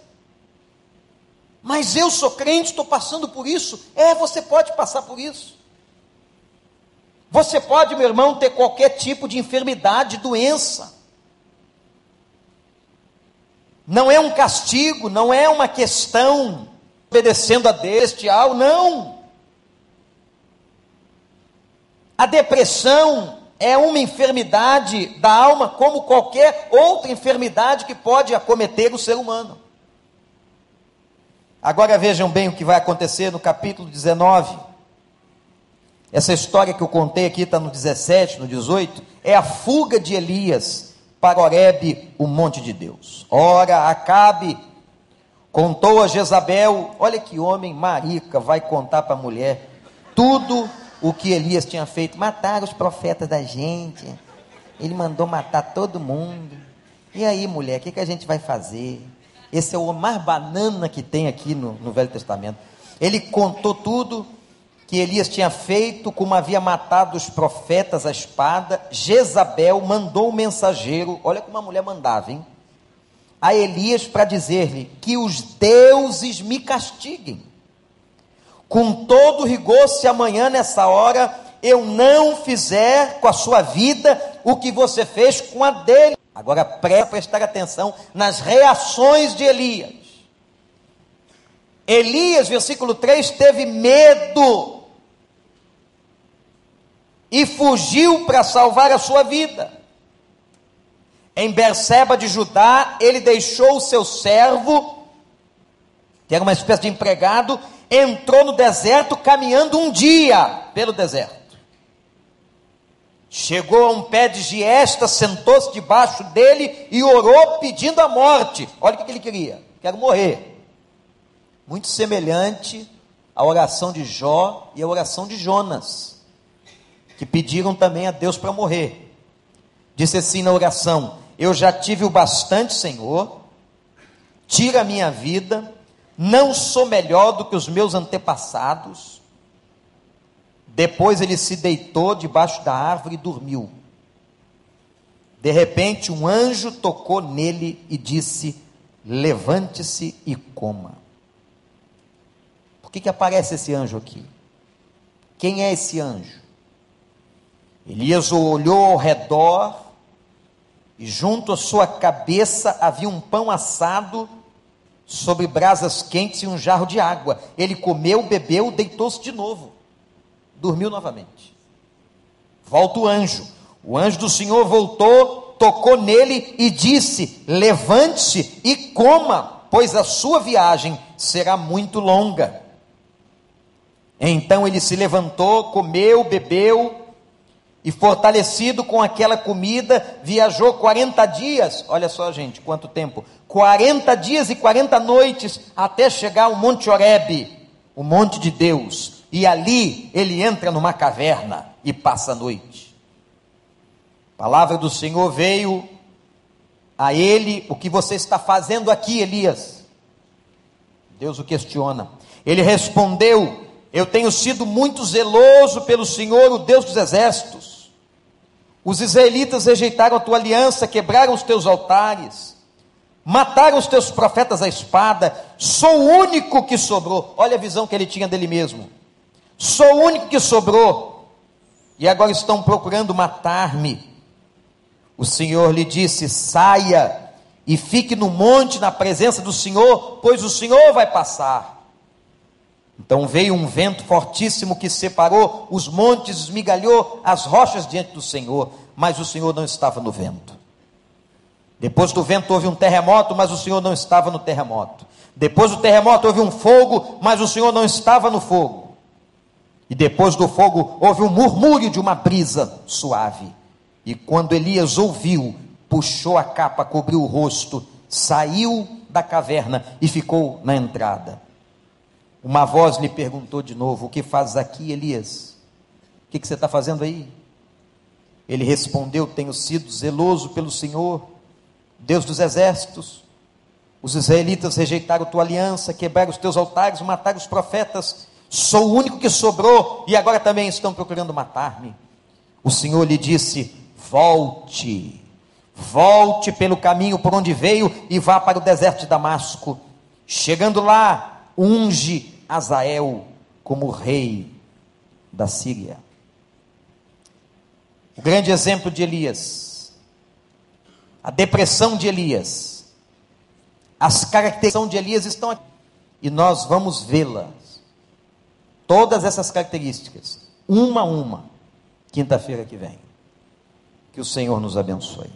Mas eu sou crente, estou passando por isso. É, você pode passar por isso. Você pode, meu irmão, ter qualquer tipo de enfermidade, doença. Não é um castigo, não é uma questão obedecendo a Deus, não. A depressão é uma enfermidade da alma, como qualquer outra enfermidade que pode acometer o ser humano. Agora vejam bem o que vai acontecer no capítulo 19. Essa história que eu contei aqui está no 17, no 18, é a fuga de Elias para Oreb, o monte de Deus. Ora, Acabe contou a Jezabel, olha que homem marica, vai contar para a mulher tudo o que Elias tinha feito, matar os profetas da gente. Ele mandou matar todo mundo. E aí, mulher, o que, que a gente vai fazer? Esse é o mais banana que tem aqui no, no Velho Testamento. Ele contou tudo que Elias tinha feito, como havia matado os profetas à espada. Jezabel mandou um mensageiro, olha como a mulher mandava, hein? A Elias para dizer-lhe que os deuses me castiguem com todo rigor, se amanhã nessa hora eu não fizer com a sua vida o que você fez com a dele. Agora presta prestar atenção nas reações de Elias. Elias, versículo 3, teve medo e fugiu para salvar a sua vida. Em Berseba de Judá, ele deixou o seu servo, que era uma espécie de empregado, entrou no deserto caminhando um dia pelo deserto. Chegou a um pé de giesta, sentou-se debaixo dele e orou pedindo a morte. Olha o que ele queria: quero morrer. Muito semelhante à oração de Jó e à oração de Jonas, que pediram também a Deus para morrer. Disse assim na oração: Eu já tive o bastante, Senhor, tira a minha vida não sou melhor do que os meus antepassados. Depois ele se deitou debaixo da árvore e dormiu. De repente, um anjo tocou nele e disse: Levante-se e coma. Por que, que aparece esse anjo aqui? Quem é esse anjo? Elias olhou ao redor e junto à sua cabeça havia um pão assado sobre brasas quentes e um jarro de água. Ele comeu, bebeu, deitou-se de novo. Dormiu novamente. Volta o anjo. O anjo do Senhor voltou, tocou nele e disse: Levante-se e coma, pois a sua viagem será muito longa. Então ele se levantou, comeu, bebeu, e fortalecido com aquela comida, viajou 40 dias. Olha só, gente, quanto tempo! 40 dias e 40 noites até chegar ao Monte Horebe, o monte de Deus. E ali ele entra numa caverna e passa a noite. A palavra do Senhor veio a ele: O que você está fazendo aqui, Elias? Deus o questiona. Ele respondeu: Eu tenho sido muito zeloso pelo Senhor, o Deus dos exércitos. Os israelitas rejeitaram a tua aliança, quebraram os teus altares, mataram os teus profetas à espada. Sou o único que sobrou. Olha a visão que ele tinha dele mesmo. Sou o único que sobrou e agora estão procurando matar-me. O Senhor lhe disse: saia e fique no monte na presença do Senhor, pois o Senhor vai passar. Então veio um vento fortíssimo que separou os montes, esmigalhou as rochas diante do Senhor, mas o Senhor não estava no vento. Depois do vento houve um terremoto, mas o Senhor não estava no terremoto. Depois do terremoto houve um fogo, mas o Senhor não estava no fogo. E depois do fogo houve um murmúrio de uma brisa suave. E quando Elias ouviu, puxou a capa, cobriu o rosto, saiu da caverna e ficou na entrada. Uma voz lhe perguntou de novo: O que fazes aqui, Elias? O que, que você está fazendo aí? Ele respondeu: Tenho sido zeloso pelo Senhor, Deus dos exércitos. Os israelitas rejeitaram tua aliança, quebraram os teus altares, mataram os profetas Sou o único que sobrou e agora também estão procurando matar-me. O Senhor lhe disse: Volte, volte pelo caminho por onde veio e vá para o deserto de Damasco. Chegando lá, unge Azael como rei da Síria. O grande exemplo de Elias, a depressão de Elias, as características de Elias estão aqui e nós vamos vê-las Todas essas características, uma a uma, quinta-feira que vem. Que o Senhor nos abençoe.